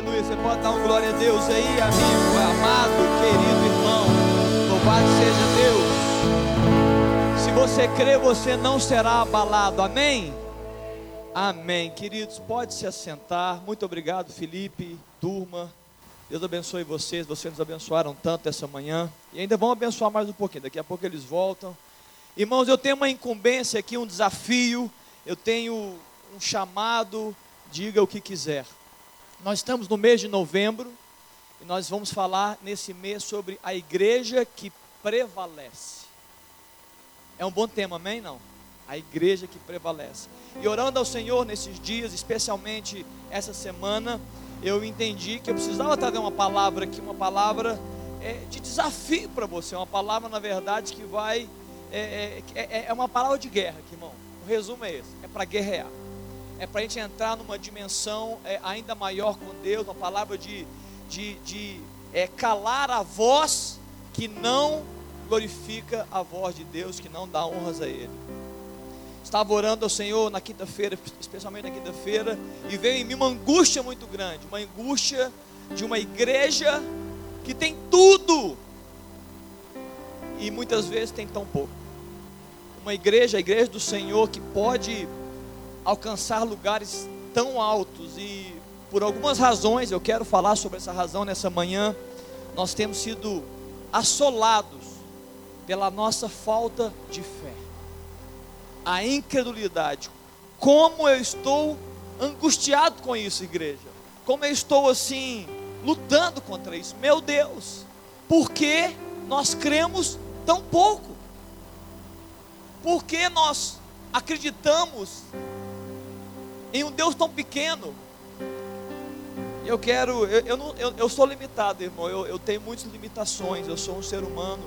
Aleluia. Você pode dar um glória a Deus aí, amigo, amado, querido irmão. Louvado seja Deus. Se você crê, você não será abalado. Amém? Amém. Queridos, pode se assentar. Muito obrigado, Felipe, turma. Deus abençoe vocês. Vocês nos abençoaram tanto essa manhã. E ainda vão abençoar mais um pouquinho. Daqui a pouco eles voltam. Irmãos, eu tenho uma incumbência aqui, um desafio. Eu tenho um chamado. Diga o que quiser. Nós estamos no mês de novembro e nós vamos falar nesse mês sobre a igreja que prevalece. É um bom tema, amém? Não? A igreja que prevalece. E orando ao Senhor nesses dias, especialmente essa semana, eu entendi que eu precisava trazer uma palavra aqui, uma palavra é, de desafio para você, uma palavra, na verdade, que vai. É, é, é, é uma palavra de guerra, aqui, irmão. O resumo é esse: é para guerrear é para a gente entrar numa dimensão é, ainda maior com Deus, uma palavra de, de, de é, calar a voz que não glorifica a voz de Deus, que não dá honras a Ele. Estava orando ao Senhor na quinta-feira, especialmente na quinta-feira, e veio em mim uma angústia muito grande, uma angústia de uma igreja que tem tudo e muitas vezes tem tão pouco. Uma igreja, a igreja do Senhor, que pode alcançar lugares tão altos e por algumas razões, eu quero falar sobre essa razão nessa manhã, nós temos sido assolados pela nossa falta de fé, a incredulidade. Como eu estou angustiado com isso, igreja. Como eu estou assim, lutando contra isso. Meu Deus, por que nós cremos tão pouco? Por que nós acreditamos em um Deus tão pequeno. Eu quero, eu, eu, não, eu, eu sou limitado, irmão, eu, eu tenho muitas limitações, eu sou um ser humano.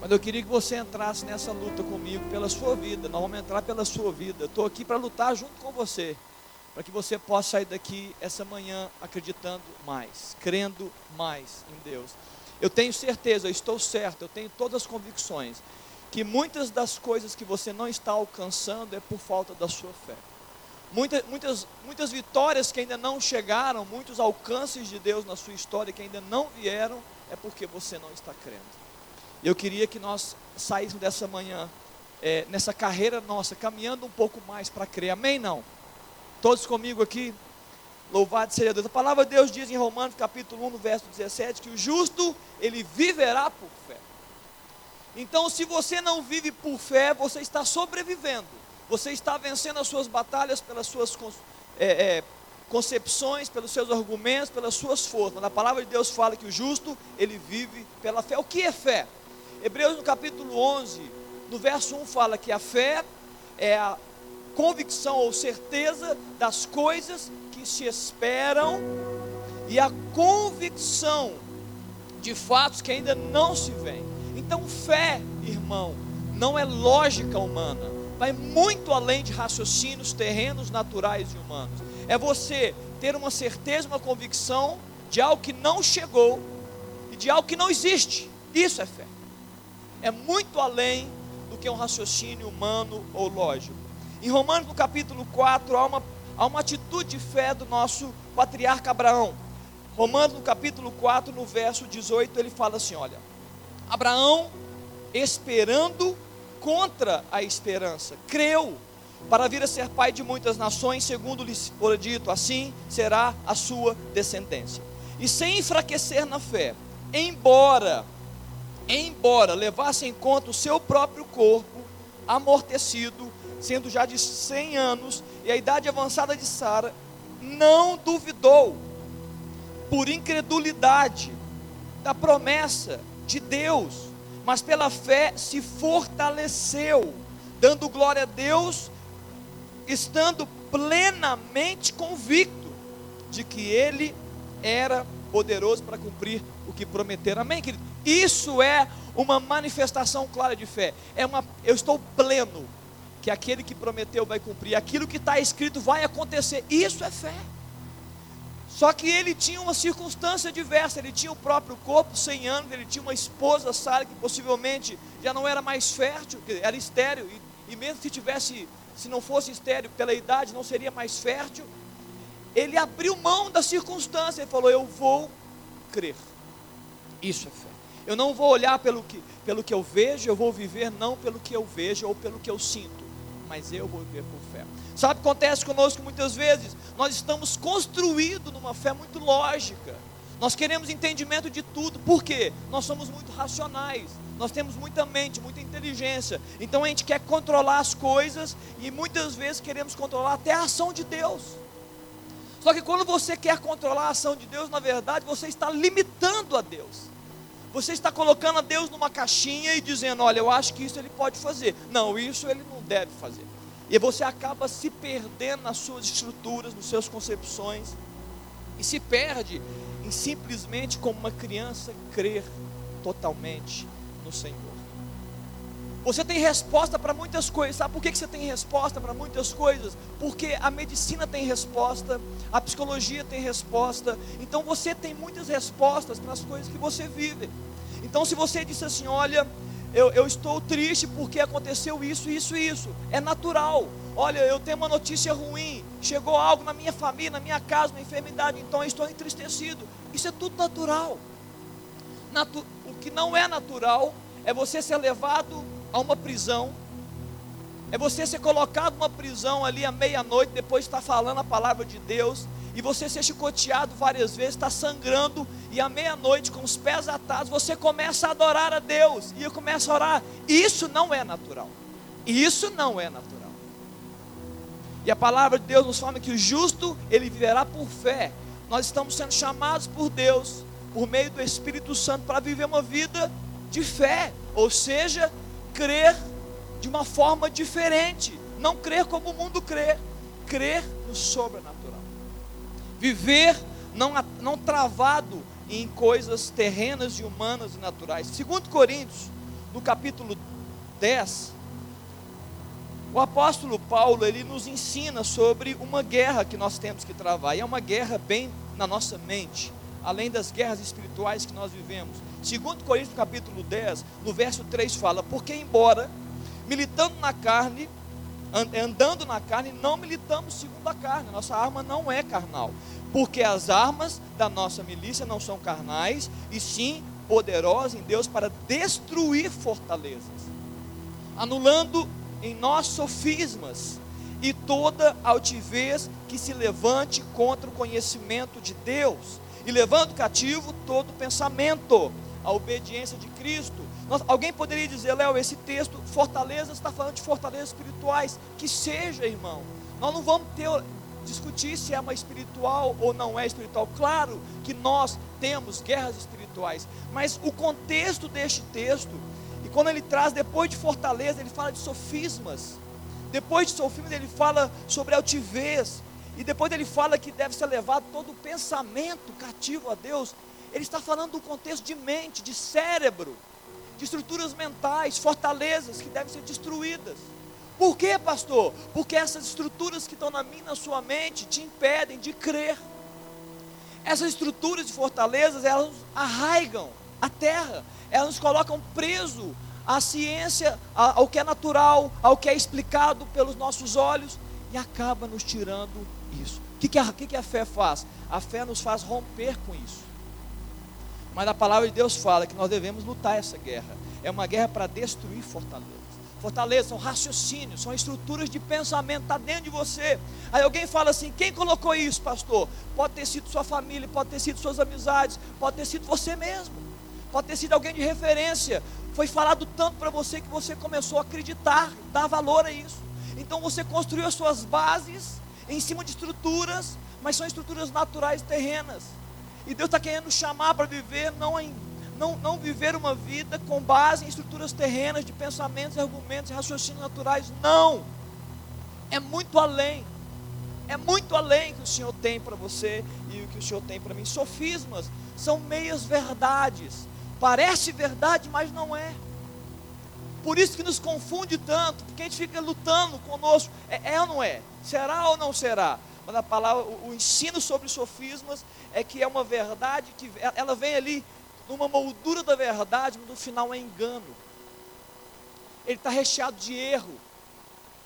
Mas eu queria que você entrasse nessa luta comigo pela sua vida. Nós vamos entrar pela sua vida. Estou aqui para lutar junto com você. Para que você possa sair daqui essa manhã acreditando mais, crendo mais em Deus. Eu tenho certeza, eu estou certo, eu tenho todas as convicções que muitas das coisas que você não está alcançando é por falta da sua fé. Muitas, muitas, muitas vitórias que ainda não chegaram, muitos alcances de Deus na sua história que ainda não vieram, é porque você não está crendo. Eu queria que nós saíssemos dessa manhã, é, nessa carreira nossa, caminhando um pouco mais para crer. Amém? Não? Todos comigo aqui? Louvado seja Deus. A palavra de Deus diz em Romanos capítulo 1, no verso 17, que o justo, ele viverá por fé. Então, se você não vive por fé, você está sobrevivendo você está vencendo as suas batalhas pelas suas é, é, concepções, pelos seus argumentos, pelas suas forças. A palavra de Deus fala que o justo, ele vive pela fé. O que é fé? Hebreus no capítulo 11, no verso 1 fala que a fé é a convicção ou certeza das coisas que se esperam e a convicção de fatos que ainda não se veem. Então, fé, irmão, não é lógica humana vai muito além de raciocínios terrenos, naturais e humanos. É você ter uma certeza, uma convicção de algo que não chegou e de algo que não existe. Isso é fé. É muito além do que um raciocínio humano ou lógico. Em Romanos, no capítulo 4, há uma, há uma atitude de fé do nosso patriarca Abraão. Romanos, no capítulo 4, no verso 18, ele fala assim: Olha, Abraão, esperando contra a esperança, creu para vir a ser pai de muitas nações, segundo lhe fora dito, assim será a sua descendência. E sem enfraquecer na fé, embora, embora levasse em conta o seu próprio corpo amortecido, sendo já de 100 anos, e a idade avançada de Sara, não duvidou, por incredulidade, da promessa de Deus mas pela fé se fortaleceu, dando glória a Deus, estando plenamente convicto de que Ele era poderoso para cumprir o que prometeram. Amém, querido? Isso é uma manifestação clara de fé. É uma, eu estou pleno que aquele que prometeu vai cumprir, aquilo que está escrito vai acontecer. Isso é fé. Só que ele tinha uma circunstância diversa, ele tinha o próprio corpo, 100 anos, ele tinha uma esposa, Sara, que possivelmente já não era mais fértil, era estéril, e, e mesmo se tivesse, se não fosse estéril pela idade, não seria mais fértil. ele abriu mão da circunstância e falou: Eu vou crer. Isso é fé. Eu não vou olhar pelo que, pelo que eu vejo, eu vou viver não pelo que eu vejo ou pelo que eu sinto, mas eu vou viver por fé. Sabe o que acontece conosco muitas vezes? Nós estamos construídos numa fé muito lógica. Nós queremos entendimento de tudo. Por quê? Nós somos muito racionais. Nós temos muita mente, muita inteligência. Então a gente quer controlar as coisas e muitas vezes queremos controlar até a ação de Deus. Só que quando você quer controlar a ação de Deus, na verdade, você está limitando a Deus. Você está colocando a Deus numa caixinha e dizendo: Olha, eu acho que isso ele pode fazer. Não, isso ele não deve fazer. E você acaba se perdendo nas suas estruturas, nas suas concepções. E se perde em simplesmente como uma criança crer totalmente no Senhor. Você tem resposta para muitas coisas. Sabe por que você tem resposta para muitas coisas? Porque a medicina tem resposta, a psicologia tem resposta. Então você tem muitas respostas para as coisas que você vive. Então, se você disse assim: Olha, eu, eu estou triste porque aconteceu isso, isso e isso, é natural. Olha, eu tenho uma notícia ruim, chegou algo na minha família, na minha casa, uma enfermidade, então eu estou entristecido. Isso é tudo natural. Natu o que não é natural é você ser levado a uma prisão, é você ser colocado numa prisão ali à meia-noite, depois de estar falando a palavra de Deus, e você ser chicoteado várias vezes, está sangrando, e à meia-noite, com os pés atados, você começa a adorar a Deus, e começa a orar. Isso não é natural. Isso não é natural. E a palavra de Deus nos fala que o justo, ele viverá por fé. Nós estamos sendo chamados por Deus, por meio do Espírito Santo, para viver uma vida de fé, ou seja, crer de uma forma diferente, não crer como o mundo crê, crer no sobrenatural. Viver não, não travado em coisas terrenas e humanas e naturais. Segundo Coríntios, no capítulo 10, o apóstolo Paulo, ele nos ensina sobre uma guerra que nós temos que travar, e é uma guerra bem na nossa mente, além das guerras espirituais que nós vivemos. Segundo Coríntios capítulo 10, no verso 3 fala: "Porque embora militando na carne, andando na carne, não militamos segundo a carne. Nossa arma não é carnal, porque as armas da nossa milícia não são carnais, e sim poderosas em Deus para destruir fortalezas, anulando em nós sofismas e toda altivez que se levante contra o conhecimento de Deus, e levando cativo todo pensamento à obediência de Cristo. Nós, alguém poderia dizer, Léo, esse texto, fortalezas, está falando de fortalezas espirituais. Que seja, irmão. Nós não vamos ter, discutir se é uma espiritual ou não é espiritual. Claro que nós temos guerras espirituais, mas o contexto deste texto, e quando ele traz depois de fortaleza, ele fala de sofismas. Depois de sofismas, ele fala sobre altivez. E depois ele fala que deve ser levado todo o pensamento cativo a Deus. Ele está falando do contexto de mente, de cérebro, de estruturas mentais, fortalezas que devem ser destruídas. Por quê, pastor? Porque essas estruturas que estão na minha, na sua mente, te impedem de crer. Essas estruturas de fortalezas, elas arraigam a terra, elas nos colocam preso à ciência, ao que é natural, ao que é explicado pelos nossos olhos, e acaba nos tirando isso. O que, que, que, que a fé faz? A fé nos faz romper com isso. Mas a palavra de Deus fala que nós devemos lutar essa guerra. É uma guerra para destruir fortalezas. Fortalezas são raciocínios, são estruturas de pensamento, está dentro de você. Aí alguém fala assim: quem colocou isso, pastor? Pode ter sido sua família, pode ter sido suas amizades, pode ter sido você mesmo, pode ter sido alguém de referência. Foi falado tanto para você que você começou a acreditar, dar valor a isso. Então você construiu as suas bases em cima de estruturas, mas são estruturas naturais terrenas. E Deus está querendo chamar para viver, não, em, não, não viver uma vida com base em estruturas terrenas de pensamentos, argumentos e raciocínios naturais. Não! É muito além. É muito além que o Senhor tem para você e o que o Senhor tem para mim. Sofismas são meias verdades. Parece verdade, mas não é. Por isso que nos confunde tanto, porque a gente fica lutando conosco. É, é ou não é? Será ou não será? Mas a palavra, o, o ensino sobre sofismas é que é uma verdade que ela vem ali numa moldura da verdade, mas no final é engano. Ele está recheado de erro.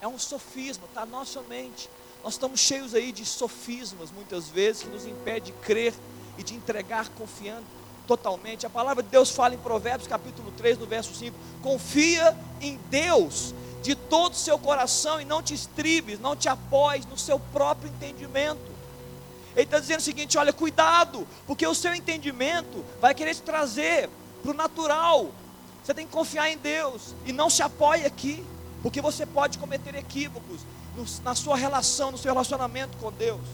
É um sofisma, está na nossa mente. Nós estamos cheios aí de sofismas, muitas vezes, que nos impede de crer e de entregar confiando totalmente. A palavra de Deus fala em Provérbios capítulo 3, no verso 5: Confia em Deus de todo o seu coração e não te estribes, não te apoies no seu próprio entendimento. Ele está dizendo o seguinte: olha, cuidado, porque o seu entendimento vai querer te trazer para o natural. Você tem que confiar em Deus e não se apoie aqui, porque você pode cometer equívocos na sua relação, no seu relacionamento com Deus.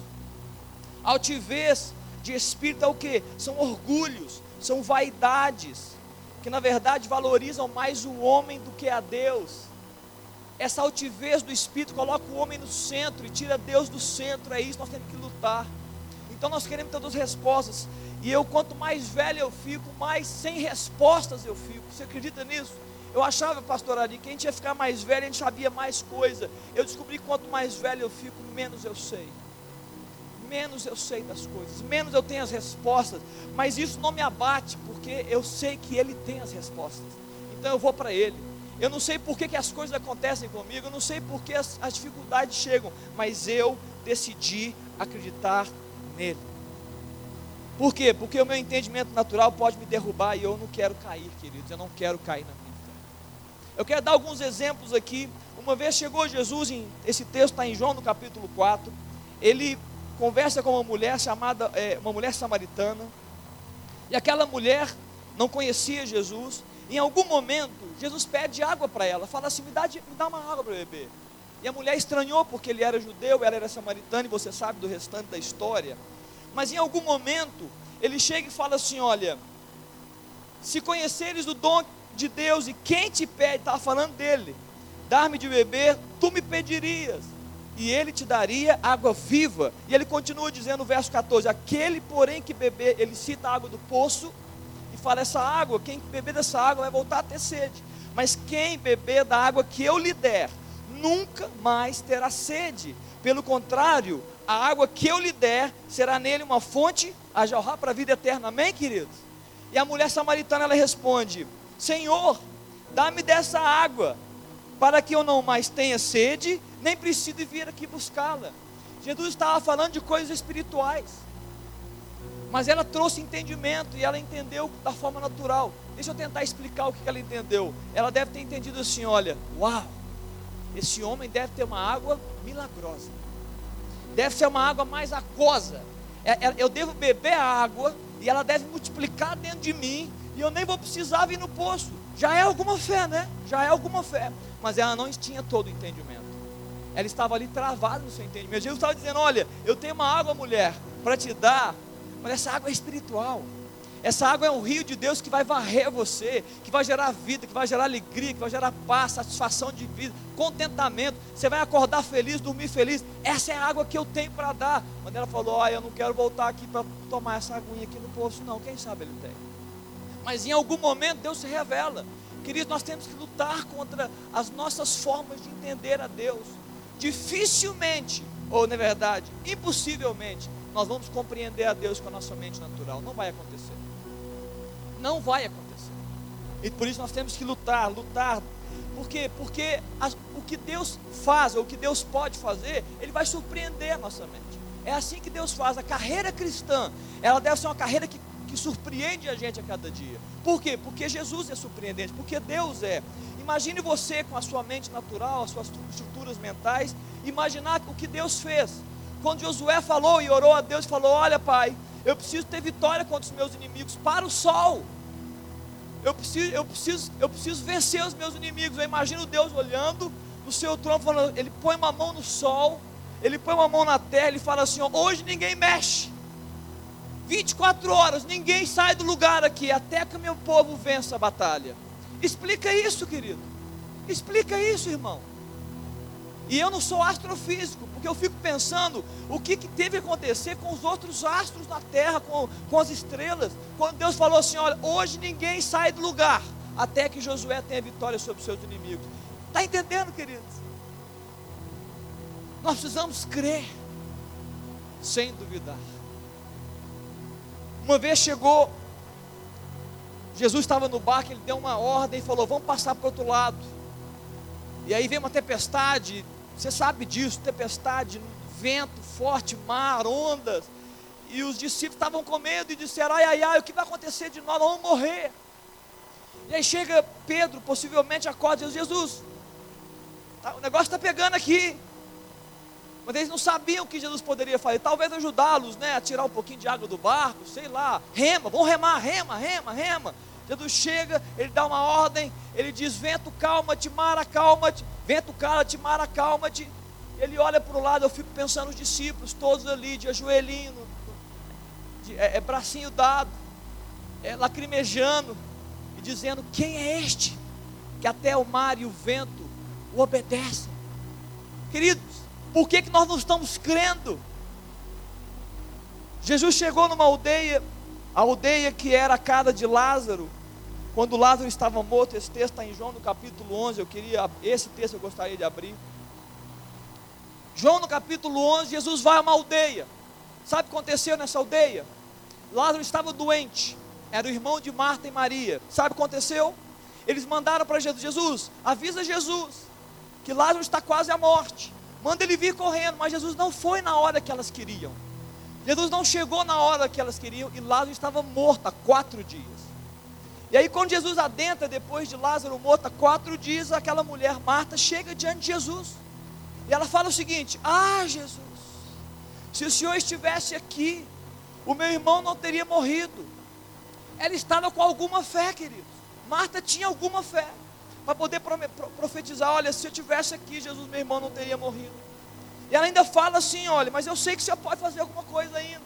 Altivez de espírito é o que? São orgulhos, são vaidades, que na verdade valorizam mais o homem do que a Deus. Essa altivez do espírito coloca o homem no centro e tira Deus do centro, é isso nós temos que lutar. Então nós queremos todas as respostas. E eu, quanto mais velho eu fico, mais sem respostas eu fico. Você acredita nisso? Eu achava, pastor Ari, que a gente ia ficar mais velho, a gente sabia mais coisa. Eu descobri que quanto mais velho eu fico, menos eu sei. Menos eu sei das coisas, menos eu tenho as respostas. Mas isso não me abate, porque eu sei que Ele tem as respostas. Então eu vou para Ele. Eu não sei por que, que as coisas acontecem comigo, eu não sei por que as, as dificuldades chegam, mas eu decidi acreditar nele. Por quê? Porque o meu entendimento natural pode me derrubar e eu não quero cair, queridos. Eu não quero cair na minha. Eu quero dar alguns exemplos aqui. Uma vez chegou Jesus, em, esse texto está em João no capítulo 4. Ele conversa com uma mulher chamada, é, uma mulher samaritana. E aquela mulher não conhecia Jesus. Em algum momento, Jesus pede água para ela. Fala assim: me dá, me dá uma água para beber. E a mulher estranhou porque ele era judeu, ela era samaritana, e você sabe do restante da história. Mas em algum momento, ele chega e fala assim: Olha, se conheceres o dom de Deus e quem te pede, estava falando dele, dar-me de beber, tu me pedirias, e ele te daria água viva. E ele continua dizendo no verso 14: Aquele, porém, que beber, ele cita a água do poço, fala: Essa água, quem beber dessa água vai voltar a ter sede. Mas quem beber da água que eu lhe der, nunca mais terá sede. Pelo contrário, a água que eu lhe der será nele uma fonte a jorrar para a vida eterna. Amém, queridos? E a mulher samaritana ela responde: Senhor, dá-me dessa água, para que eu não mais tenha sede, nem precise vir aqui buscá-la. Jesus estava falando de coisas espirituais, mas ela trouxe entendimento e ela entendeu da forma natural. Deixa eu tentar explicar o que ela entendeu. Ela deve ter entendido assim: olha, uau, esse homem deve ter uma água milagrosa. Deve ser uma água mais aquosa. É, é, eu devo beber a água e ela deve multiplicar dentro de mim e eu nem vou precisar vir no poço. Já é alguma fé, né? Já é alguma fé. Mas ela não tinha todo o entendimento. Ela estava ali travada no seu entendimento. Jesus estava dizendo: Olha, eu tenho uma água, mulher, para te dar, mas essa água é espiritual. Essa água é um rio de Deus que vai varrer você, que vai gerar vida, que vai gerar alegria, que vai gerar paz, satisfação de vida, contentamento. Você vai acordar feliz, dormir feliz. Essa é a água que eu tenho para dar. Quando ela falou: Olha, eu não quero voltar aqui para tomar essa aguinha aqui no poço, não. Quem sabe ele tem. Mas em algum momento Deus se revela. Queridos, nós temos que lutar contra as nossas formas de entender a Deus. Dificilmente, ou na verdade, impossivelmente, nós vamos compreender a Deus com a nossa mente natural. Não vai acontecer não vai acontecer. E por isso nós temos que lutar, lutar. Por quê? Porque o que Deus faz, ou o que Deus pode fazer, Ele vai surpreender a nossa mente. É assim que Deus faz. A carreira cristã, ela deve ser uma carreira que, que surpreende a gente a cada dia. Por quê? Porque Jesus é surpreendente, porque Deus é. Imagine você com a sua mente natural, as suas estruturas mentais, imaginar o que Deus fez. Quando Josué falou e orou a Deus, falou: Olha, Pai, eu preciso ter vitória contra os meus inimigos. Para o sol. Eu preciso, eu preciso, eu preciso vencer os meus inimigos. Eu imagino Deus olhando no seu trono, falando, ele põe uma mão no sol, ele põe uma mão na terra, ele fala assim: hoje ninguém mexe. 24 horas, ninguém sai do lugar aqui, até que meu povo vença a batalha. Explica isso, querido. Explica isso, irmão. E eu não sou astrofísico, porque eu fico pensando o que, que teve que acontecer com os outros astros na Terra, com, com as estrelas. Quando Deus falou assim: olha, hoje ninguém sai do lugar, até que Josué tenha vitória sobre os seus inimigos. Está entendendo, queridos? Nós precisamos crer, sem duvidar. Uma vez chegou, Jesus estava no barco, ele deu uma ordem e falou: Vamos passar para o outro lado. E aí veio uma tempestade, você sabe disso, tempestade, vento forte, mar, ondas. E os discípulos estavam com medo e disseram: ai, ai, ai, o que vai acontecer de nós? Vamos morrer. E aí chega Pedro, possivelmente acorda e diz: Jesus, tá, o negócio está pegando aqui. Mas eles não sabiam o que Jesus poderia fazer. Talvez ajudá-los, né? A tirar um pouquinho de água do barco, sei lá. Rema, vamos remar, rema, rema, rema. Jesus chega, ele dá uma ordem, ele diz: Vento, calma-te, mar, acalma-te. Vento, cala-te, mar, acalma-te. Ele olha para o lado, eu fico pensando nos discípulos, todos ali, de ajoelhinho, de, é, é bracinho dado, é, lacrimejando, e dizendo: Quem é este? Que até o mar e o vento o obedecem. Queridos, por que, que nós não estamos crendo? Jesus chegou numa aldeia, a aldeia que era a casa de Lázaro, quando Lázaro estava morto, esse texto está em João no capítulo 11, eu queria, esse texto eu gostaria de abrir. João no capítulo 11, Jesus vai a uma aldeia, sabe o que aconteceu nessa aldeia? Lázaro estava doente, era o irmão de Marta e Maria, sabe o que aconteceu? Eles mandaram para Jesus, Jesus, avisa Jesus, que Lázaro está quase à morte, manda ele vir correndo, mas Jesus não foi na hora que elas queriam. Jesus não chegou na hora que elas queriam e Lázaro estava morto há quatro dias. E aí, quando Jesus adentra depois de Lázaro morto há quatro dias, aquela mulher, Marta, chega diante de Jesus. E ela fala o seguinte: Ah, Jesus, se o Senhor estivesse aqui, o meu irmão não teria morrido. Ela estava com alguma fé, queridos. Marta tinha alguma fé para poder profetizar: olha, se eu tivesse aqui, Jesus, meu irmão, não teria morrido. E ela ainda fala assim: olha, mas eu sei que você pode fazer alguma coisa ainda.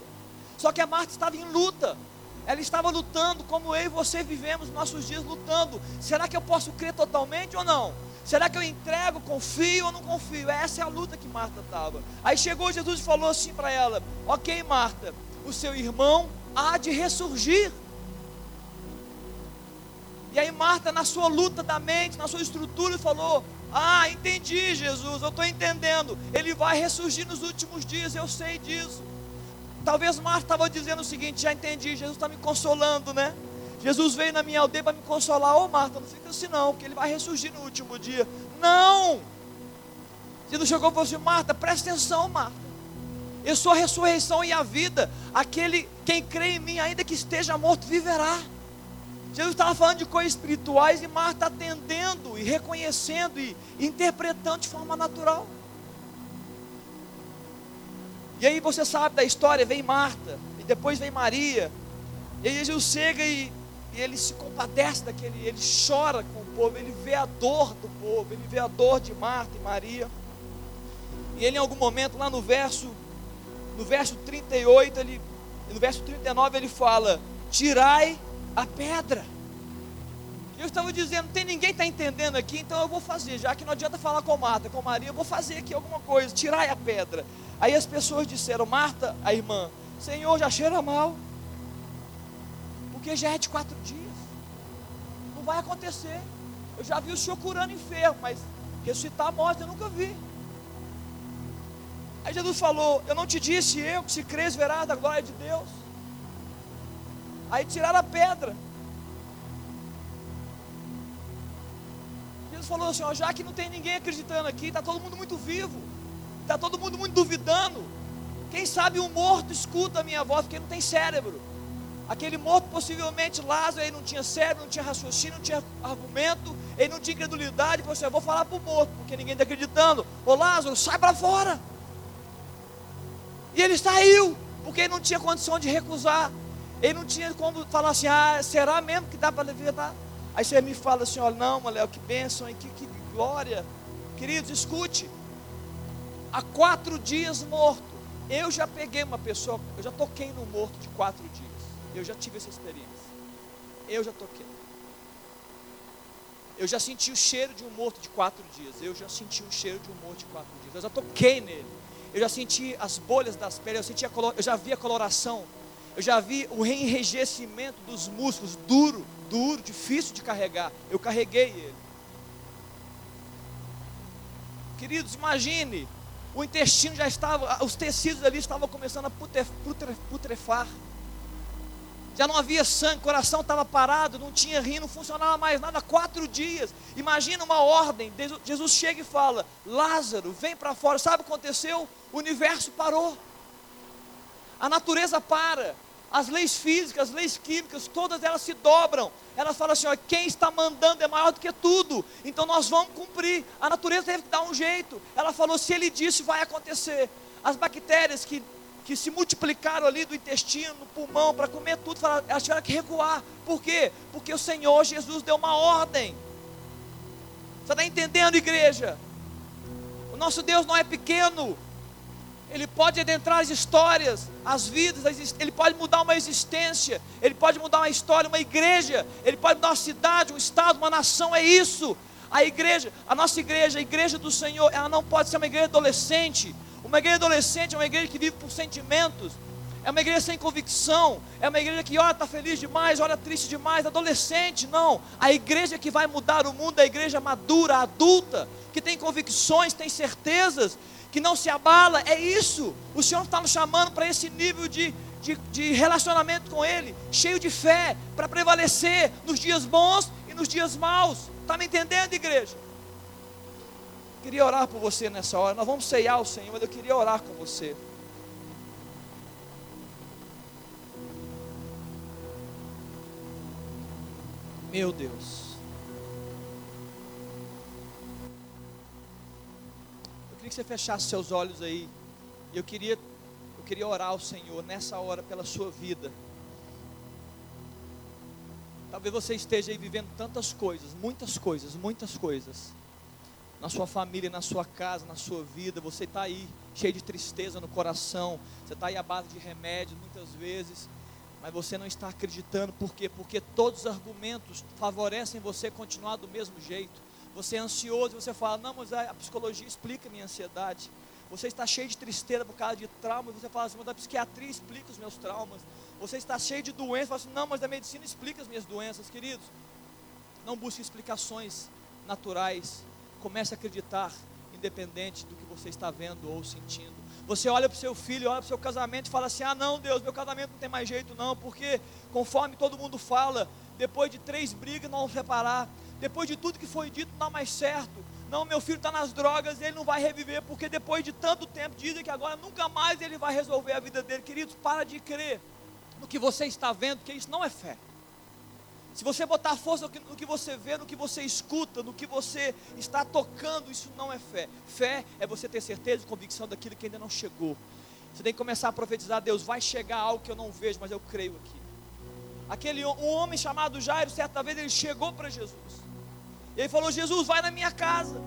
Só que a Marta estava em luta. Ela estava lutando, como eu e você vivemos nossos dias lutando. Será que eu posso crer totalmente ou não? Será que eu entrego, confio ou não confio? Essa é a luta que Marta estava. Aí chegou Jesus e falou assim para ela: Ok, Marta, o seu irmão há de ressurgir. E aí Marta, na sua luta da mente, na sua estrutura, falou: Ah, entendi, Jesus, eu estou entendendo. Ele vai ressurgir nos últimos dias, eu sei disso. Talvez Marta estava dizendo o seguinte: Já entendi, Jesus está me consolando, né? Jesus veio na minha aldeia para me consolar. Ô oh, Marta, não fica assim não, porque ele vai ressurgir no último dia. Não! Jesus chegou e falou assim: Marta, presta atenção, Marta. Eu sou a ressurreição e a vida. Aquele, quem crê em mim, ainda que esteja morto, viverá. Jesus estava falando de coisas espirituais e Marta atendendo e reconhecendo e interpretando de forma natural. E aí você sabe da história, vem Marta, e depois vem Maria. E aí Jesus chega e, e ele se compadece daquele, ele chora com o povo, ele vê a dor do povo, ele vê a dor de Marta e Maria. E ele em algum momento, lá no verso, no verso 38, ele, no verso 39, ele fala: Tirai a pedra. Eu estava dizendo, tem ninguém está entendendo aqui, então eu vou fazer, já que não adianta falar com Marta, com Maria, eu vou fazer aqui alguma coisa, tirar a pedra. Aí as pessoas disseram, Marta, a irmã, Senhor, já cheira mal, porque já é de quatro dias, não vai acontecer. Eu já vi o Senhor curando enfermo, mas ressuscitar a morte eu nunca vi. Aí Jesus falou: Eu não te disse eu que se crês verás da glória de Deus. Aí tiraram a pedra. Jesus falou assim: ó, já que não tem ninguém acreditando aqui, está todo mundo muito vivo, está todo mundo muito duvidando. Quem sabe um morto escuta a minha voz, porque não tem cérebro. Aquele morto, possivelmente Lázaro, ele não tinha cérebro, não tinha raciocínio, não tinha argumento, ele não tinha incredulidade. Falou assim: eu vou falar para o morto, porque ninguém está acreditando. Ô Lázaro, sai para fora. E ele saiu, porque ele não tinha condição de recusar. Ele não tinha como falar assim, ah, será mesmo que dá para levantar? Aí você me fala assim, olha, não, Léo, que bênção, que, que glória. Queridos, escute. Há quatro dias morto, eu já peguei uma pessoa, eu já toquei no morto de quatro dias. Eu já tive essa experiência. Eu já toquei. Eu já senti o cheiro de um morto de quatro dias. Eu já senti o cheiro de um morto de quatro dias. Eu já toquei nele. Eu já senti as bolhas das peles. Eu, senti a color, eu já vi a coloração eu já vi o enrijecimento dos músculos, duro, duro, difícil de carregar. Eu carreguei ele. Queridos, imagine, o intestino já estava, os tecidos ali estavam começando a putrefar. já não havia sangue, o coração estava parado, não tinha rim, não funcionava mais nada, quatro dias. Imagina uma ordem, Jesus chega e fala: Lázaro, vem para fora. Sabe o que aconteceu? O universo parou, a natureza para, as leis físicas, as leis químicas, todas elas se dobram. Elas falam assim: ó, quem está mandando é maior do que tudo, então nós vamos cumprir. A natureza teve que dar um jeito. Ela falou: se ele disse, vai acontecer. As bactérias que que se multiplicaram ali do intestino, no pulmão, para comer tudo, elas tiveram que recuar. Por quê? Porque o Senhor Jesus deu uma ordem. Você está entendendo, igreja? O nosso Deus não é pequeno. Ele pode adentrar as histórias, as vidas, ele pode mudar uma existência, ele pode mudar uma história, uma igreja, ele pode mudar uma cidade, um estado, uma nação, é isso. A igreja, a nossa igreja, a igreja do Senhor, ela não pode ser uma igreja adolescente, uma igreja adolescente é uma igreja que vive por sentimentos, é uma igreja sem convicção, é uma igreja que ora está feliz demais, ora triste demais, adolescente, não. A igreja que vai mudar o mundo é a igreja madura, adulta, que tem convicções, tem certezas, que não se abala, é isso. O Senhor está nos chamando para esse nível de, de, de relacionamento com Ele, cheio de fé, para prevalecer nos dias bons e nos dias maus. Está me entendendo, igreja? queria orar por você nessa hora. Nós vamos ceiar o Senhor, mas eu queria orar com você. Meu Deus. Eu queria que você fechasse seus olhos aí. E eu queria, eu queria orar ao Senhor nessa hora pela sua vida. Talvez você esteja aí vivendo tantas coisas, muitas coisas, muitas coisas na sua família, na sua casa, na sua vida. Você está aí cheio de tristeza no coração, você está aí à base de remédios muitas vezes, mas você não está acreditando, por quê? Porque todos os argumentos favorecem você continuar do mesmo jeito. Você é ansioso, você fala, não, mas a psicologia explica a minha ansiedade. Você está cheio de tristeza por causa de traumas, você fala assim, mas a psiquiatria explica os meus traumas. Você está cheio de doenças, fala assim, não, mas a medicina explica as minhas doenças, queridos. Não busque explicações naturais comece a acreditar, independente do que você está vendo ou sentindo. Você olha para o seu filho, olha para o seu casamento e fala assim: ah, não, Deus, meu casamento não tem mais jeito, não, porque conforme todo mundo fala, depois de três brigas não vamos separar, depois de tudo que foi dito, não dá mais certo. Não, meu filho está nas drogas, ele não vai reviver, porque depois de tanto tempo, dizem que agora nunca mais ele vai resolver a vida dele. Queridos, para de crer no que você está vendo, que isso não é fé. Se você botar força no que você vê, no que você escuta, no que você está tocando, isso não é fé. Fé é você ter certeza e convicção daquilo que ainda não chegou. Você tem que começar a profetizar: Deus, vai chegar algo que eu não vejo, mas eu creio aqui. Aquele um homem chamado Jairo, certa vez ele chegou para Jesus. E ele falou: Jesus, vai na minha casa,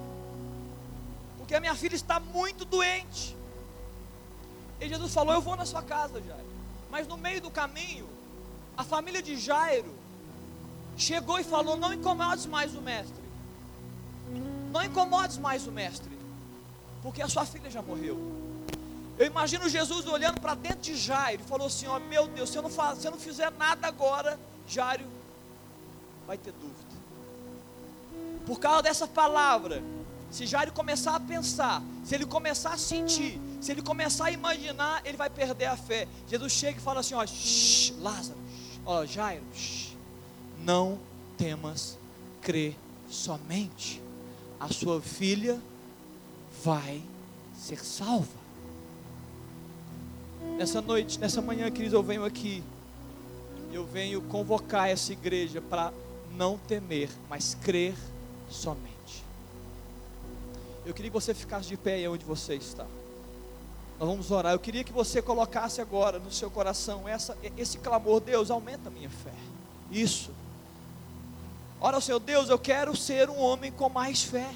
porque a minha filha está muito doente. E Jesus falou: Eu vou na sua casa, Jairo. Mas no meio do caminho, a família de Jairo chegou e falou: Não incomodes mais o mestre. Não incomodes mais o mestre, porque a sua filha já morreu. Eu imagino Jesus olhando para dentro de Jairo e falou assim: Ó, meu Deus, se eu, não faz, se eu não fizer nada agora, Jairo vai ter dúvida. Por causa dessa palavra, se Jairo começar a pensar, se ele começar a sentir, se ele começar a imaginar, ele vai perder a fé. Jesus chega e fala assim: Ó, shh, Lázaro, ó, Jairo, shh, não temas, crê somente. A sua filha vai ser salva. Nessa noite, nessa manhã, queridos, eu venho aqui. Eu venho convocar essa igreja para não temer, mas crer somente. Eu queria que você ficasse de pé aí onde você está. Nós vamos orar. Eu queria que você colocasse agora no seu coração essa, esse clamor: Deus, aumenta a minha fé. Isso. Ora, o Senhor Deus, eu quero ser um homem com mais fé.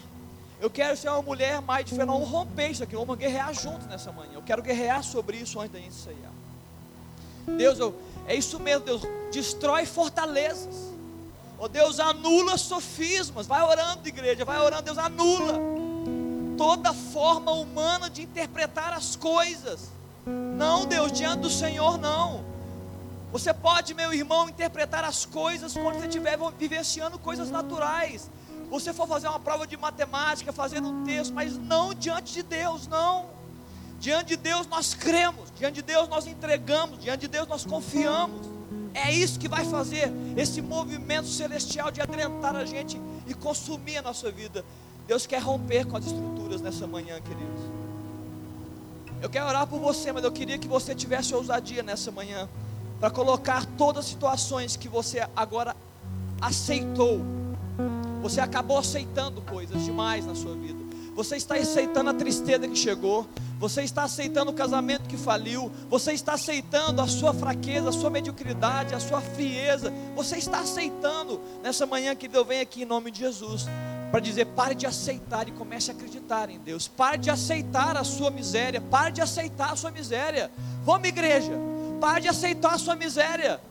Eu quero ser uma mulher mais de fé. Não, romper isso aqui, vamos guerrear juntos nessa manhã. Eu quero guerrear sobre isso antes da gente sair. Deus, eu, é isso mesmo, Deus. Destrói fortalezas. Oh Deus, anula sofismas. Vai orando, igreja, vai orando, Deus, anula toda forma humana de interpretar as coisas. Não, Deus, diante do Senhor, não. Você pode, meu irmão, interpretar as coisas quando você estiver vivenciando coisas naturais. Você for fazer uma prova de matemática, fazendo um texto, mas não diante de Deus, não. Diante de Deus nós cremos, diante de Deus nós entregamos, diante de Deus nós confiamos. É isso que vai fazer esse movimento celestial de adentrar a gente e consumir a nossa vida. Deus quer romper com as estruturas nessa manhã, queridos. Eu quero orar por você, mas eu queria que você tivesse ousadia nessa manhã para colocar todas as situações que você agora aceitou. Você acabou aceitando coisas demais na sua vida. Você está aceitando a tristeza que chegou. Você está aceitando o casamento que faliu. Você está aceitando a sua fraqueza, a sua mediocridade, a sua frieza. Você está aceitando nessa manhã que Deus vem aqui em nome de Jesus para dizer: pare de aceitar e comece a acreditar em Deus. Pare de aceitar a sua miséria. Pare de aceitar a sua miséria. Vamos, igreja. Pare de aceitar a sua miséria.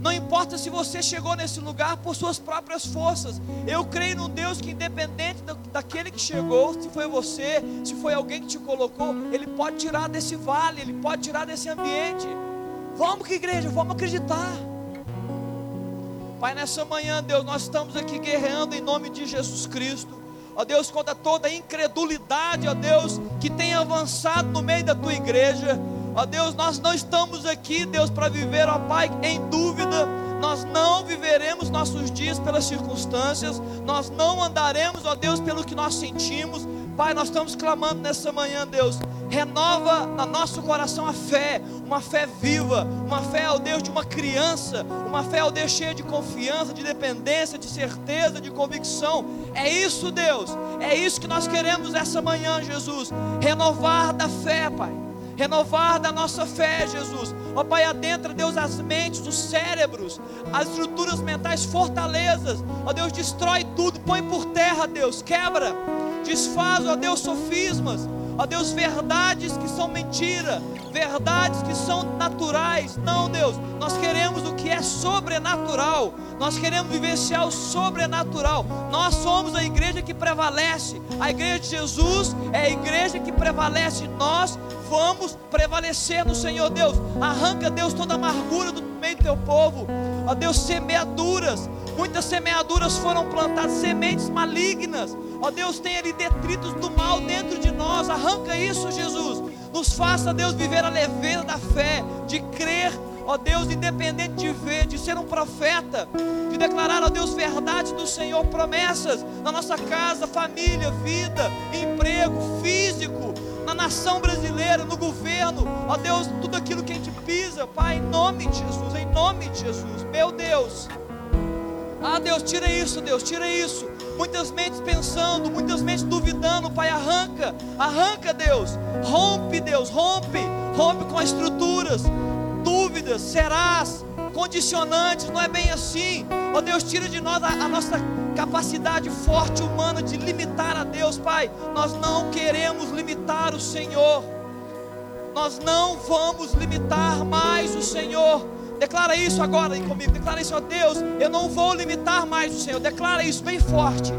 Não importa se você chegou nesse lugar por suas próprias forças. Eu creio num Deus que, independente daquele que chegou, se foi você, se foi alguém que te colocou, Ele pode tirar desse vale, Ele pode tirar desse ambiente. Vamos que igreja, vamos acreditar. Pai, nessa manhã, Deus, nós estamos aqui guerreando em nome de Jesus Cristo. Ó Deus, contra toda a incredulidade, ó Deus, que tem avançado no meio da tua igreja. Ó Deus, nós não estamos aqui, Deus, para viver, ó Pai, em dúvida. Nós não viveremos nossos dias pelas circunstâncias, nós não andaremos, ó Deus, pelo que nós sentimos. Pai, nós estamos clamando nessa manhã, Deus, renova no nosso coração a fé, uma fé viva, uma fé ao Deus de uma criança, uma fé ao Deus cheia de confiança, de dependência, de certeza, de convicção. É isso, Deus, é isso que nós queremos essa manhã, Jesus, renovar da fé, Pai renovar da nossa fé, Jesus. Ó Pai, adentra, Deus, as mentes, os cérebros, as estruturas mentais, fortalezas. Ó Deus, destrói tudo, põe por terra, Deus, quebra, desfaz, ó Deus, sofismas. Ó Deus, verdades que são mentira, verdades que são naturais. Não, Deus, nós queremos o que é sobrenatural. Nós queremos vivenciar o sobrenatural. Nós somos a igreja que prevalece. A igreja de Jesus é a igreja que prevalece. Nós vamos prevalecer no Senhor Deus. Arranca, Deus, toda a amargura do meio do teu povo. Ó Deus, semeaduras. Muitas semeaduras foram plantadas, sementes malignas. Ó Deus, tem ali detritos do mal dentro de nós. Arranca isso, Jesus. Nos faça, Deus, viver a leveza da fé, de crer ó Deus, independente de ver, de ser um profeta, de declarar, ó Deus, verdades do Senhor, promessas na nossa casa, família, vida, emprego, físico, na nação brasileira, no governo, ó Deus, tudo aquilo que a gente pisa, Pai, em nome de Jesus, em nome de Jesus, meu Deus. Ah, Deus, tira isso, Deus, tira isso. Muitas mentes pensando, muitas mentes duvidando, Pai, arranca, arranca, Deus. Rompe, Deus, rompe, rompe com as estruturas. Dúvidas, serás, condicionantes, não é bem assim. Ó Deus, tira de nós a, a nossa capacidade forte humana de limitar a Deus, Pai. Nós não queremos limitar o Senhor. Nós não vamos limitar mais o Senhor. Declara isso agora aí comigo. Declara isso, ó Deus. Eu não vou limitar mais o Senhor. Declara isso bem forte.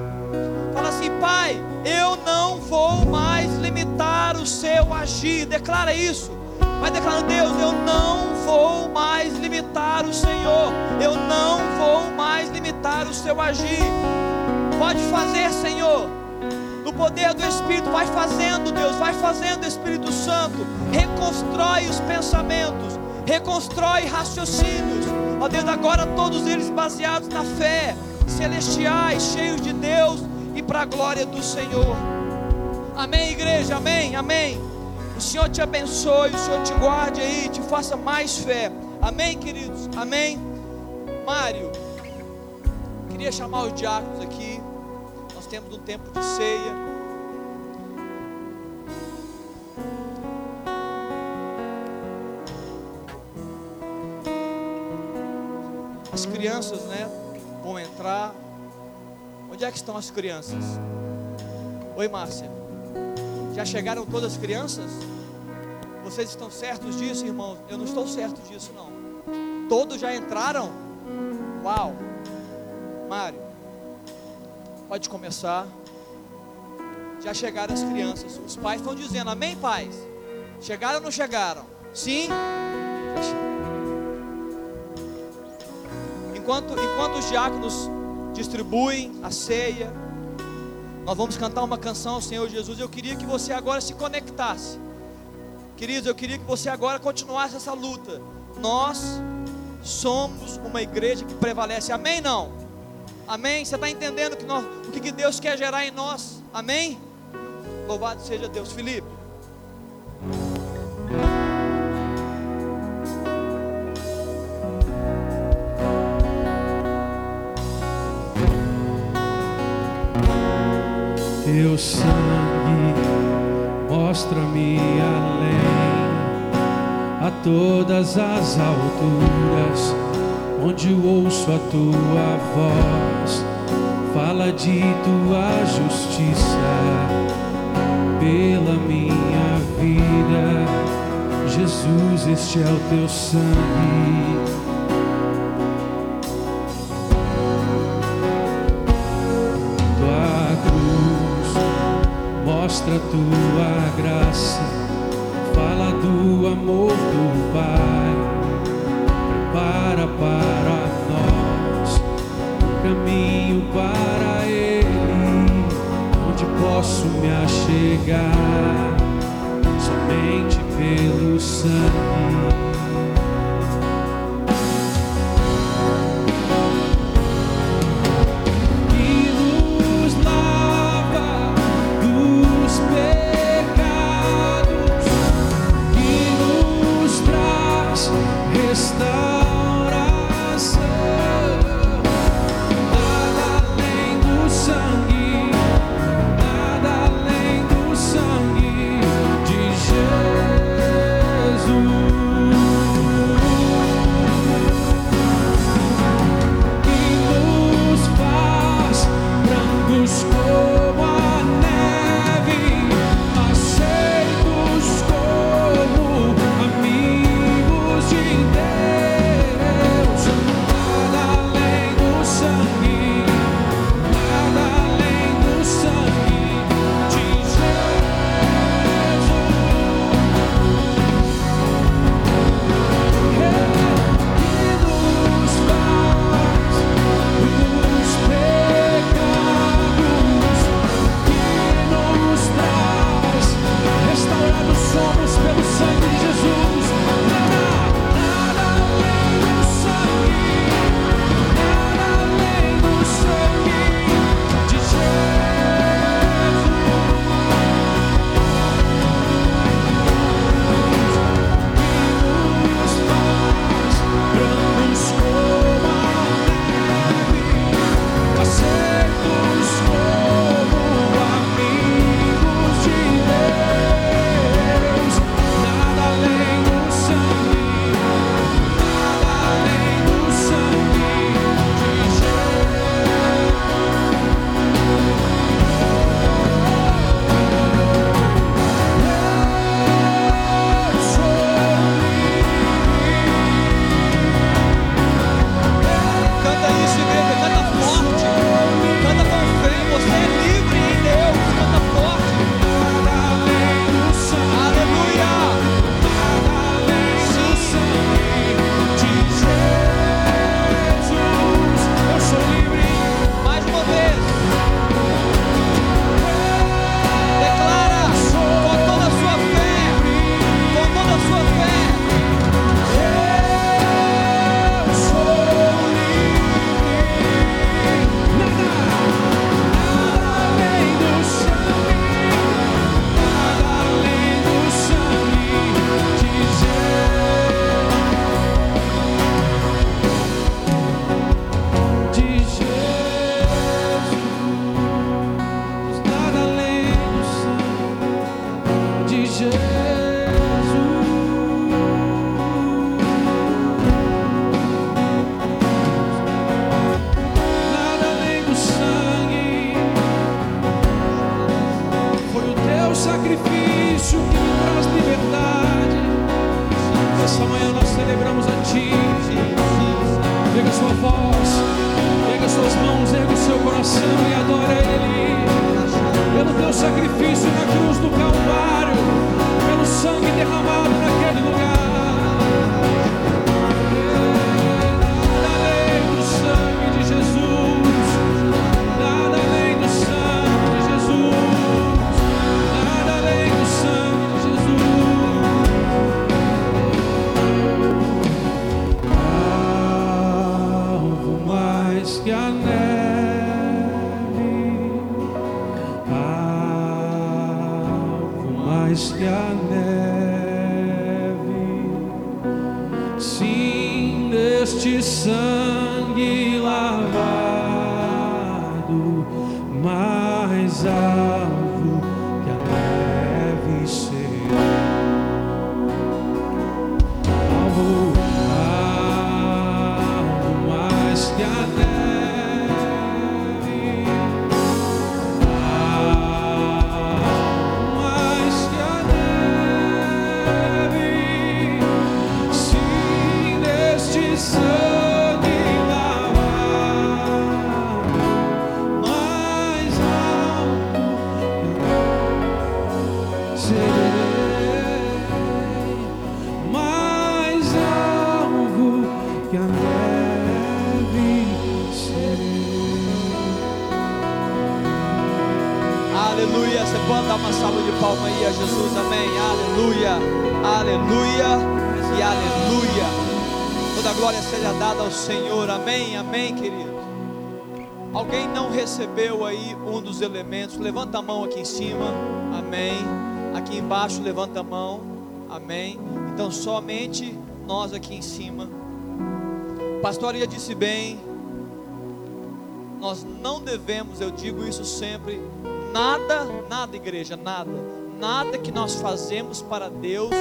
Fala assim, Pai, eu não vou mais limitar o seu agir. Declara isso. Vai declarando, Deus, eu não vou mais limitar o Senhor. Eu não vou mais limitar o seu agir. Pode fazer, Senhor. No poder do Espírito, vai fazendo, Deus, vai fazendo, Espírito Santo. Reconstrói os pensamentos, reconstrói raciocínios. Ó Deus, agora todos eles baseados na fé, celestiais, cheios de Deus e para a glória do Senhor. Amém, igreja, amém, amém. O Senhor te abençoe, o Senhor te guarde aí, te faça mais fé. Amém, queridos? Amém. Mário, queria chamar os diáconos aqui. Nós temos um tempo de ceia. As crianças, né, vão entrar. Onde é que estão as crianças? Oi, Márcia. Já chegaram todas as crianças? Vocês estão certos disso, irmãos? Eu não estou certo disso, não. Todos já entraram? Uau! Mário, pode começar. Já chegaram as crianças. Os pais estão dizendo, amém, pais? Chegaram ou não chegaram? Sim? Enquanto, enquanto os diáconos distribuem a ceia, nós vamos cantar uma canção ao Senhor Jesus. Eu queria que você agora se conectasse Queridos, eu queria que você agora continuasse essa luta. Nós somos uma igreja que prevalece. Amém? Não? Amém? Você está entendendo que nós, o que Deus quer gerar em nós? Amém? Louvado seja Deus. Felipe. Sangue mostra-me além a todas as alturas, onde ouço a tua voz, fala de tua justiça pela minha vida. Jesus, este é o teu sangue mostra tua graça, fala do amor do Pai, prepara para nós um caminho para Ele, onde posso me achegar somente pelo sangue. Neste amém, amém, querido. Alguém não recebeu aí um dos elementos? Levanta a mão aqui em cima, amém. Aqui embaixo, levanta a mão, amém. Então, somente nós aqui em cima. Pastoria disse bem, nós não devemos, eu digo isso sempre, nada, nada, igreja, nada, nada que nós fazemos para Deus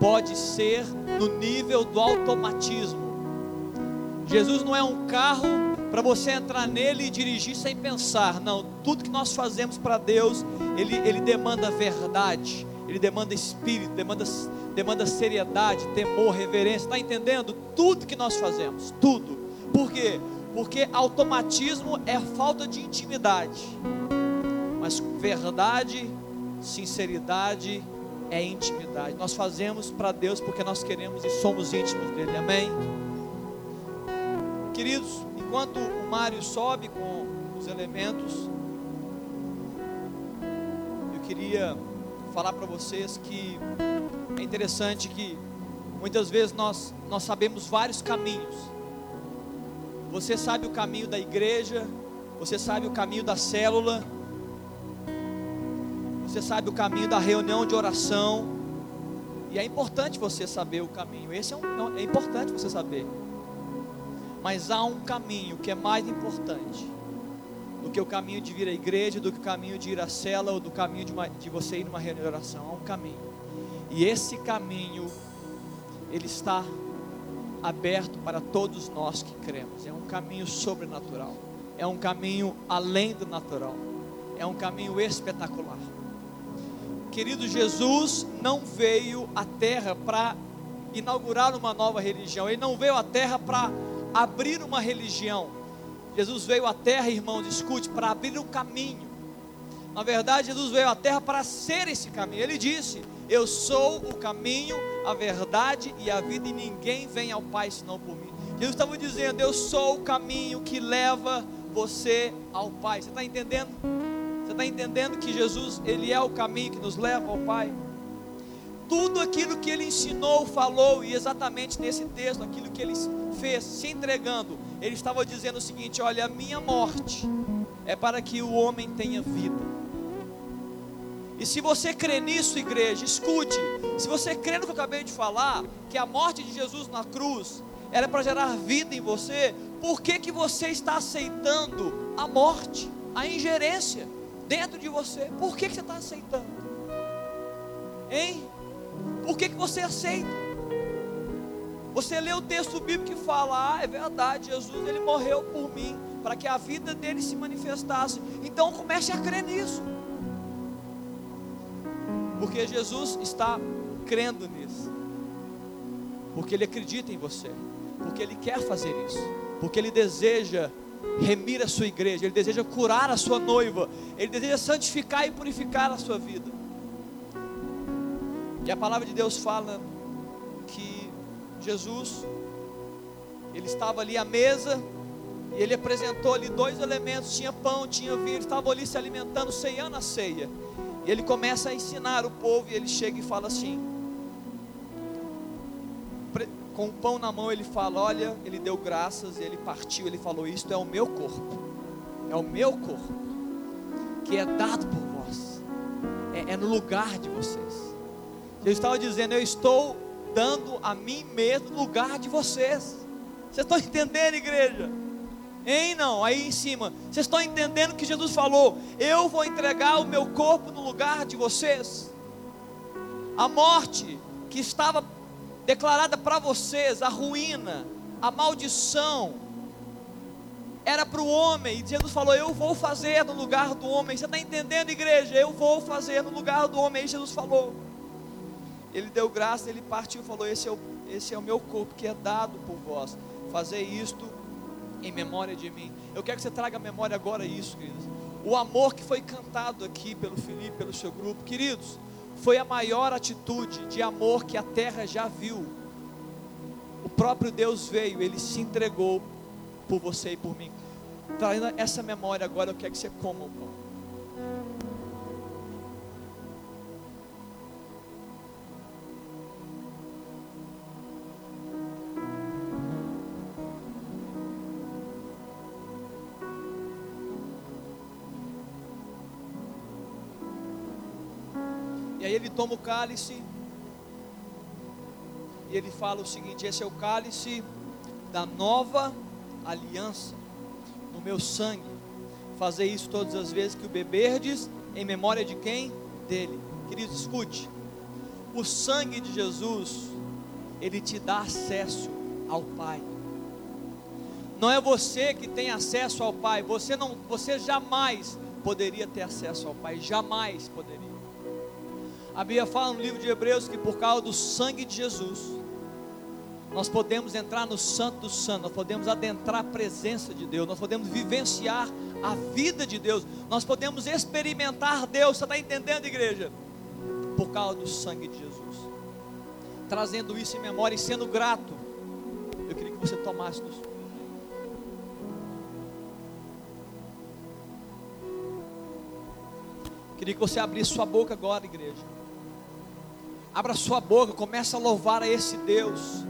pode ser no nível do automatismo. Jesus não é um carro para você entrar nele e dirigir sem pensar, não, tudo que nós fazemos para Deus, ele, ele demanda verdade, ele demanda espírito, demanda, demanda seriedade, temor, reverência, está entendendo? Tudo que nós fazemos, tudo, por quê? Porque automatismo é falta de intimidade, mas verdade, sinceridade é intimidade. Nós fazemos para Deus porque nós queremos e somos íntimos dele. Amém. Queridos, enquanto o Mário sobe com os elementos, eu queria falar para vocês que é interessante que muitas vezes nós nós sabemos vários caminhos. Você sabe o caminho da igreja, você sabe o caminho da célula, você sabe o caminho da reunião de oração, e é importante você saber o caminho. Esse é, um, é importante você saber. Mas há um caminho que é mais importante do que o caminho de vir à igreja, do que o caminho de ir à cela, ou do caminho de, uma, de você ir numa reunião. Há um caminho. E esse caminho, ele está aberto para todos nós que cremos. É um caminho sobrenatural. É um caminho além do natural. É um caminho espetacular. Querido, Jesus não veio à terra para inaugurar uma nova religião. Ele não veio à terra para abrir uma religião. Jesus veio à terra, irmãos, escute, para abrir um caminho. Na verdade, Jesus veio à terra para ser esse caminho. Ele disse: Eu sou o caminho, a verdade e a vida, e ninguém vem ao Pai senão por mim. Jesus estava dizendo: Eu sou o caminho que leva você ao Pai. Você está entendendo? Você está entendendo que Jesus, Ele é o caminho que nos leva ao Pai? Tudo aquilo que Ele ensinou, falou, e exatamente nesse texto, aquilo que Ele fez, se entregando, Ele estava dizendo o seguinte: Olha, a minha morte é para que o homem tenha vida. E se você crê nisso, igreja, escute. Se você crê no que eu acabei de falar, que a morte de Jesus na cruz era para gerar vida em você, por que, que você está aceitando a morte, a ingerência dentro de você? Por que, que você está aceitando? Hein? Por que, que você aceita? Você lê o texto bíblico que fala: Ah, é verdade, Jesus ele morreu por mim, para que a vida dele se manifestasse. Então comece a crer nisso. Porque Jesus está crendo nisso. Porque Ele acredita em você. Porque Ele quer fazer isso. Porque Ele deseja remir a sua igreja. Ele deseja curar a sua noiva. Ele deseja santificar e purificar a sua vida. E a palavra de Deus fala que Jesus, Ele estava ali à mesa. E ele apresentou ali dois elementos: tinha pão, tinha vinho. Ele estava ali se alimentando, ceiando a ceia. E ele começa a ensinar o povo e ele chega e fala assim: com o pão na mão ele fala: Olha, ele deu graças, ele partiu, ele falou: Isto é o meu corpo, é o meu corpo, que é dado por vós, é, é no lugar de vocês. Jesus estava dizendo: Eu estou dando a mim mesmo lugar de vocês. Vocês estão entendendo, igreja? Hein, não? Aí em cima, vocês estão entendendo que Jesus falou: Eu vou entregar o meu corpo no lugar de vocês. A morte que estava declarada para vocês, a ruína, a maldição, era para o homem, e Jesus falou: Eu vou fazer no lugar do homem. Você está entendendo, igreja? Eu vou fazer no lugar do homem. Aí Jesus falou. Ele deu graça, ele partiu e falou: esse é, o, esse é o meu corpo que é dado por vós. Fazer isto em memória de mim. Eu quero que você traga a memória agora isso, queridos. O amor que foi cantado aqui pelo Felipe, pelo seu grupo, queridos, foi a maior atitude de amor que a terra já viu. O próprio Deus veio, ele se entregou por você e por mim. Trazendo essa memória agora, eu quero que você coma o pão. Toma o cálice. E ele fala o seguinte: esse é o cálice da nova aliança no meu sangue. Fazer isso todas as vezes que o beberdes, em memória de quem? Dele. Queridos, escute. O sangue de Jesus, ele te dá acesso ao Pai. Não é você que tem acesso ao Pai. Você não, você jamais poderia ter acesso ao Pai, jamais poderia. A Bíblia fala no livro de Hebreus que por causa do sangue de Jesus, nós podemos entrar no Santo do Santo, nós podemos adentrar a presença de Deus, nós podemos vivenciar a vida de Deus, nós podemos experimentar Deus, você está entendendo, igreja? Por causa do sangue de Jesus, trazendo isso em memória e sendo grato. Eu queria que você tomasse do Queria que você abrisse sua boca agora, igreja. Abra sua boca, começa a louvar a esse Deus.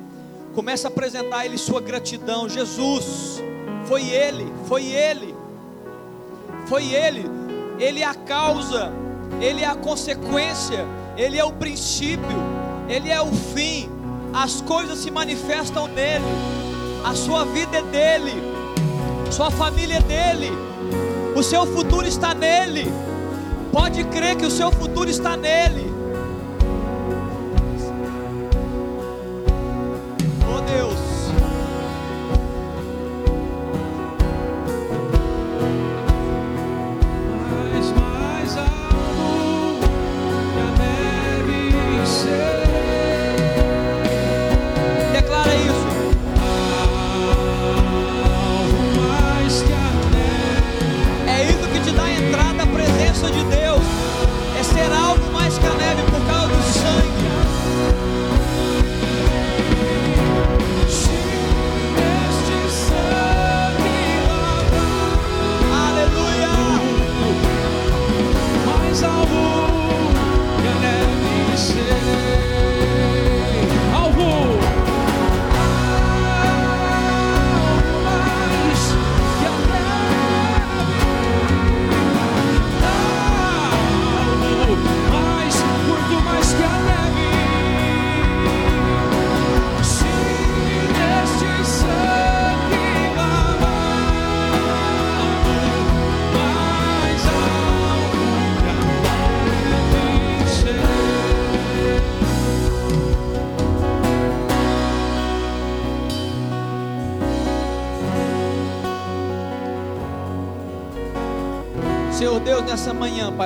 Começa a apresentar a Ele sua gratidão. Jesus, foi Ele, foi Ele, foi Ele. Ele é a causa, Ele é a consequência, Ele é o princípio, Ele é o fim. As coisas se manifestam nele, a sua vida é dele, sua família é dele, o seu futuro está nele. Pode crer que o seu futuro está nele.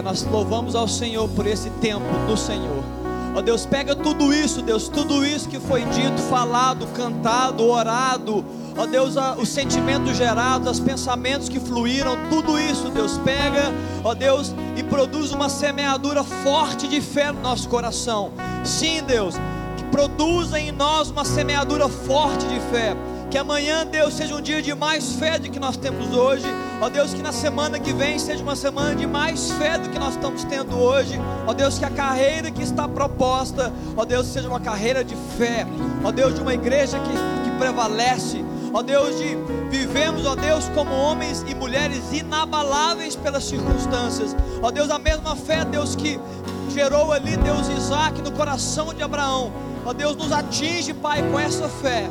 Pai, nós louvamos ao Senhor por esse tempo do Senhor. Ó Deus, pega tudo isso, Deus, tudo isso que foi dito, falado, cantado, orado. Ó Deus, a- os sentimentos gerados, os pensamentos que fluíram, tudo isso, Deus, pega, ó Deus, e produz uma semeadura forte de fé no nosso coração. Sim, Deus, que produza em nós uma semeadura forte de fé. Que amanhã, Deus, seja um dia de mais fé do que nós temos hoje. Ó Deus, que na semana que vem seja uma semana de mais fé do que nós estamos tendo hoje. Ó Deus, que a carreira que está proposta, ó Deus, seja uma carreira de fé. Ó Deus, de uma igreja que, que prevalece. Ó Deus, de vivemos, ó Deus, como homens e mulheres inabaláveis pelas circunstâncias. Ó Deus, a mesma fé, Deus, que gerou ali, Deus, Isaac no coração de Abraão. Ó Deus, nos atinge, Pai, com essa fé.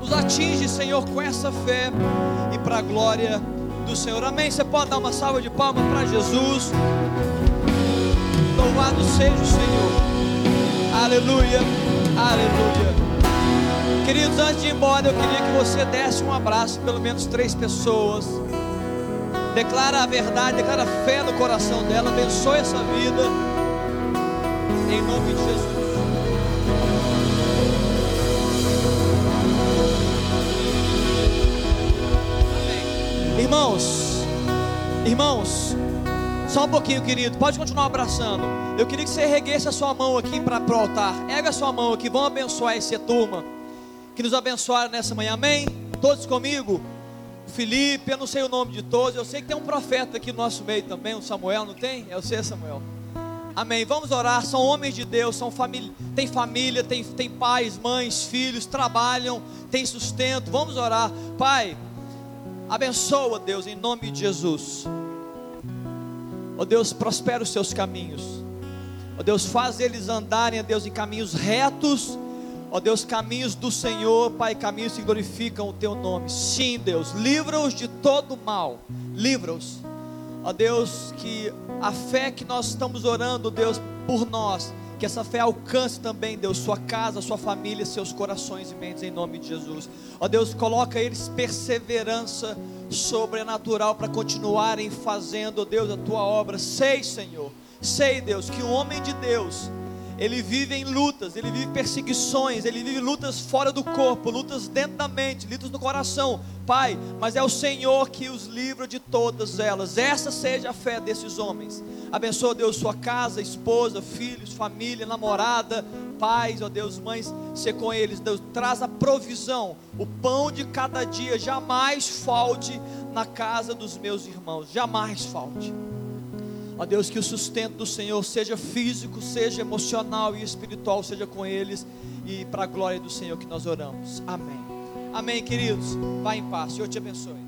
Nos atinge, Senhor, com essa fé e para a glória do Senhor. Amém. Você pode dar uma salva de palmas para Jesus. Louvado seja o Senhor. Aleluia. Aleluia. Queridos, antes de ir embora, eu queria que você desse um abraço, pelo menos três pessoas. Declara a verdade, declara a fé no coração dela, abençoe essa vida. Em nome de Jesus. Irmãos, irmãos, só um pouquinho, querido. Pode continuar abraçando. Eu queria que você erguesse a sua mão aqui para o altar. Erga a sua mão aqui. Vamos abençoar essa turma que nos abençoaram nessa manhã. Amém? Todos comigo? Felipe, eu não sei o nome de todos. Eu sei que tem um profeta aqui no nosso meio também, o Samuel, não tem? É seu Samuel. Amém. Vamos orar. São homens de Deus, são família, tem família, tem, tem pais, mães, filhos, trabalham, tem sustento. Vamos orar. Pai, abençoa, Deus, em nome de Jesus. Ó Deus, prospera os seus caminhos. Ó Deus, faz eles andarem, ó Deus, em caminhos retos Ó Deus, caminhos do Senhor, Pai, caminhos que glorificam o Teu nome. Sim, Deus, livra-os de todo mal. Livra-os. Ó Deus, que a fé que nós estamos orando, Deus, por nós, que essa fé alcance também, Deus, sua casa, sua família, seus corações e mentes, em nome de Jesus. Ó Deus, coloca eles perseverança sobrenatural para continuarem fazendo, ó Deus, a tua obra. Sei, Senhor, sei, Deus, que um homem de Deus ele vive em lutas, ele vive perseguições, ele vive lutas fora do corpo, lutas dentro da mente, lutas no coração, Pai. Mas é o Senhor que os livra de todas elas. Essa seja a fé desses homens. Abençoa, Deus, sua casa, esposa, filhos, família, namorada, pais, ó Deus, mães, ser com eles. Deus, traz a provisão, o pão de cada dia, jamais falte na casa dos meus irmãos, jamais falte. Ó Deus, que o sustento do Senhor seja físico, seja emocional e espiritual, seja com eles e para a glória do Senhor que nós oramos. Amém. Amém, queridos. Vá em paz. Senhor te abençoe.